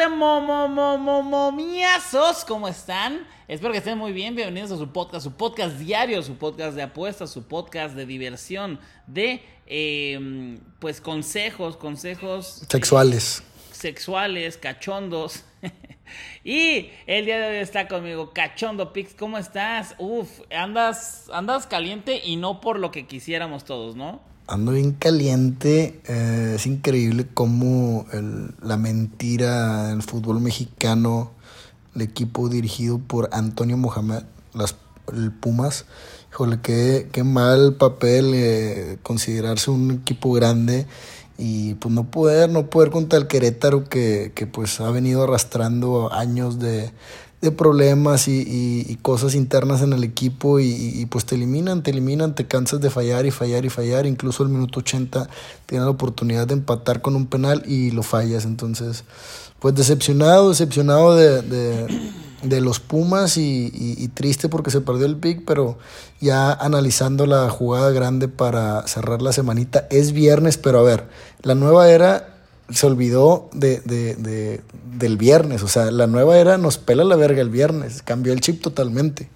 de momomomomiazos, ¿cómo están? Espero que estén muy bien. Bienvenidos a su podcast, su podcast diario, su podcast de apuestas, su podcast de diversión, de eh, pues consejos, consejos Sexuales. sexuales, cachondos. y el día de hoy está conmigo Cachondo Pix. ¿Cómo estás? Uf, andas, andas caliente y no por lo que quisiéramos todos, ¿no? Ando bien caliente. eh, es increíble cómo el- la mentira del fútbol mexicano, el equipo dirigido por Antonio Mohamed, las, el Pumas, híjole, qué, qué mal papel eh, considerarse un equipo grande y pues no poder, no poder contra el Querétaro que, que pues ha venido arrastrando años de, de problemas y, y- cosas internas en el equipo y, y, pues te eliminan, te eliminan, te cansas de fallar y fallar y fallar, incluso al minuto 80 tienes la oportunidad de empatar con un penal y lo fallas, entonces pues decepcionado, decepcionado de, de, de los Pumas y triste porque se perdió el pick, pero ya analizando la jugada grande para cerrar la semanita, es viernes, pero a ver, la nueva era se olvidó de, de- de- del viernes. O sea, la nueva era nos pela la verga el viernes. Cambió el chip totalmente.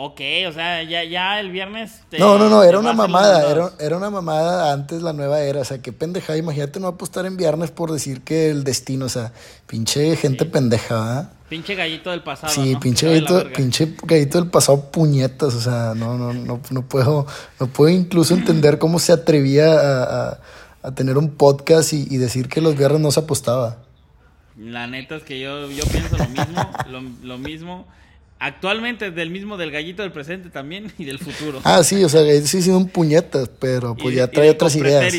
Ok, o sea, ya, ya el viernes. te- No, no, no, era una mamada. Era, era una mamada antes la nueva era. O sea, qué pendeja. Imagínate no apostar en viernes por decir que el destino. O sea, pinche gente pendeja, ¿verdad? Pinche gallito del pasado. Sí, ¿no? pinche gallito, pinche gallito del pasado puñetas, o sea, no, no, no, no puedo, no puedo incluso entender cómo se atrevía a, a- a tener un podcast y, y decir que los viernes no se apostaba. La neta es que yo, yo pienso lo mismo, lo, lo mismo. Actualmente del mismo del gallito del presente también y del futuro. Ah, sí, o sea, sí sido un puñetas, pero pues Y- ya trae otras ideas.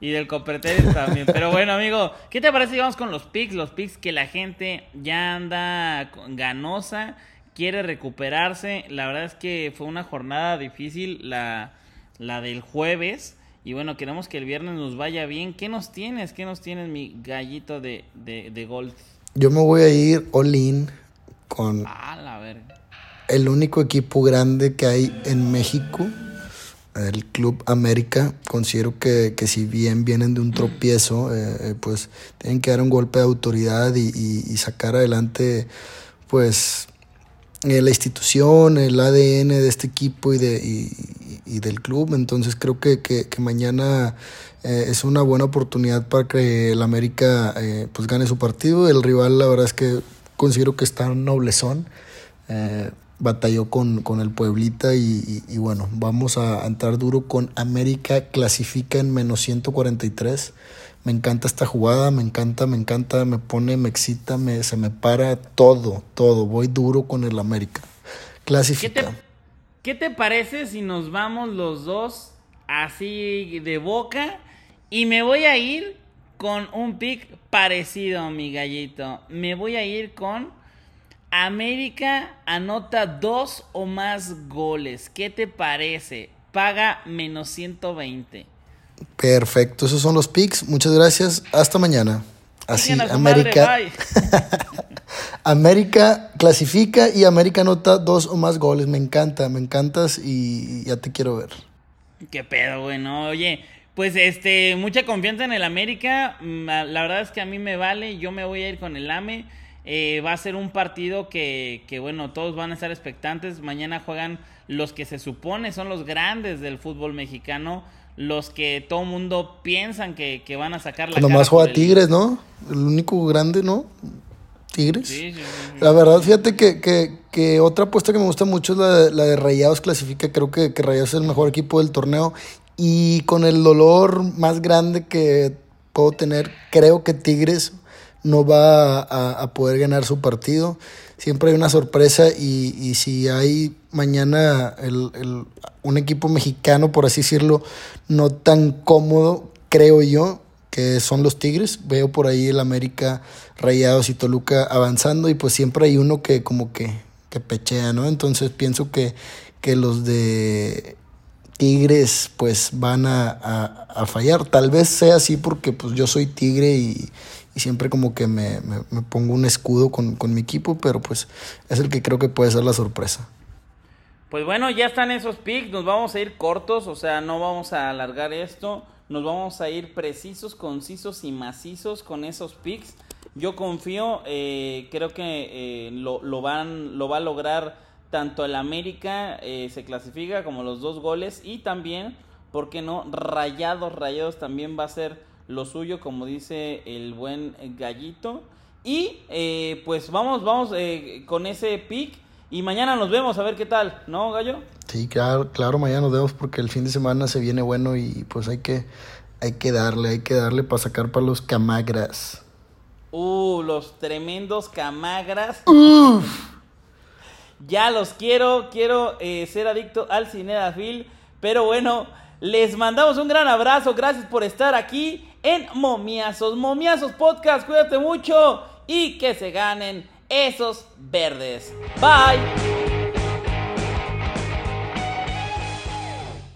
Y del copretérito también. Pero bueno, amigo, ¿qué te parece si vamos con los picks? Los picks que la gente ya anda ganosa, quiere recuperarse. La verdad es que fue una jornada difícil la, la del jueves. Y bueno, queremos que el viernes nos vaya bien. ¿Qué nos tienes? ¿Qué nos tienes, mi gallito de, de, de golf? Yo me voy a ir all in con Ah, la verga. el único equipo grande que hay en México, el Club América. Considero que, que si bien vienen de un tropiezo, eh, eh, pues tienen que dar un golpe de autoridad y, y- y sacar adelante, pues, eh, la institución, el ADN de este equipo y, de, y, y del club. Entonces creo que, que- que mañana eh, es una buena oportunidad para que el América eh, pues gane su partido. El rival, la verdad es que considero que está noblezón. Eh, batalló con, con el Pueblita y, y- y bueno, vamos a entrar duro con América, clasifica en menos 143. Me encanta esta jugada, me encanta, me encanta, me pone, me excita, me, se me para todo, todo. Voy duro con el América. ¿Qué te, Clasifica. ¿Qué te parece si nos vamos los dos así de boca? Y me voy a ir con un pick parecido, mi gallito. Me voy a ir con América anota dos o más goles. ¿Qué te parece? Paga menos 120. Perfecto, esos son los picks. Muchas gracias. Hasta mañana. Así, América. madre. América clasifica y América anota dos o más goles. Me encanta, me encantas y ya te quiero ver. Qué pedo, bueno. Oye, pues este, mucha confianza en el América. Mm, La verdad es que a mí me vale. Yo me voy a ir con el AME. Eh, va a ser un partido que, que, bueno, todos van a estar expectantes. Mañana juegan los que se supone son los grandes del fútbol mexicano. Los que todo mundo piensan que, que van a sacar la Cuando cara más por juega el- Tigres, ¿no? El único grande, ¿no? Tigres. Sí, sí, sí, sí. La verdad, fíjate que, que, que otra apuesta que me gusta mucho es la de, la de Rayados clasifica. Creo que, que Rayados es el mejor equipo del torneo. Y con el dolor más grande que puedo tener, creo que Tigres no va a, a poder ganar su partido. Siempre hay una sorpresa y, y si hay mañana el, el- un equipo mexicano, por así decirlo, no tan cómodo, creo yo, que son los Tigres. Veo por ahí el América, Rayados y Toluca avanzando y pues siempre hay uno que como que, que pechea, ¿no? Entonces pienso que, que los de Tigres pues van a, a- fallar. Tal vez sea así porque pues yo soy Tigre y, y siempre como que me, me- me pongo un escudo con, con mi equipo, pero pues es el que creo que puede ser la sorpresa. Pues bueno, ya están esos picks, nos vamos a ir cortos, o sea, no vamos a alargar esto, nos vamos a ir precisos, concisos y macizos con esos picks. Yo confío, eh, creo que eh, lo, van, lo va a lograr tanto el América, eh, se clasifica como los dos goles y también, ¿por qué no? Rayados, Rayados también va a ser lo suyo, como dice el buen gallito. Y pues vamos, vamos con ese pick y mañana nos vemos a ver qué tal, ¿no, Gallo? Sí, claro, claro, mañana nos vemos porque el fin de semana se viene bueno y pues hay que, hay que darle, hay que darle para sacar para los camagras. Uh, los tremendos camagras. Ya los quiero, quiero eh, ser adicto al Cinedafil. Pero bueno, les mandamos un gran abrazo. Gracias por estar aquí en Momiazos. Momiazos Podcast. Cuídate mucho y que se ganen esos verdes. Bye.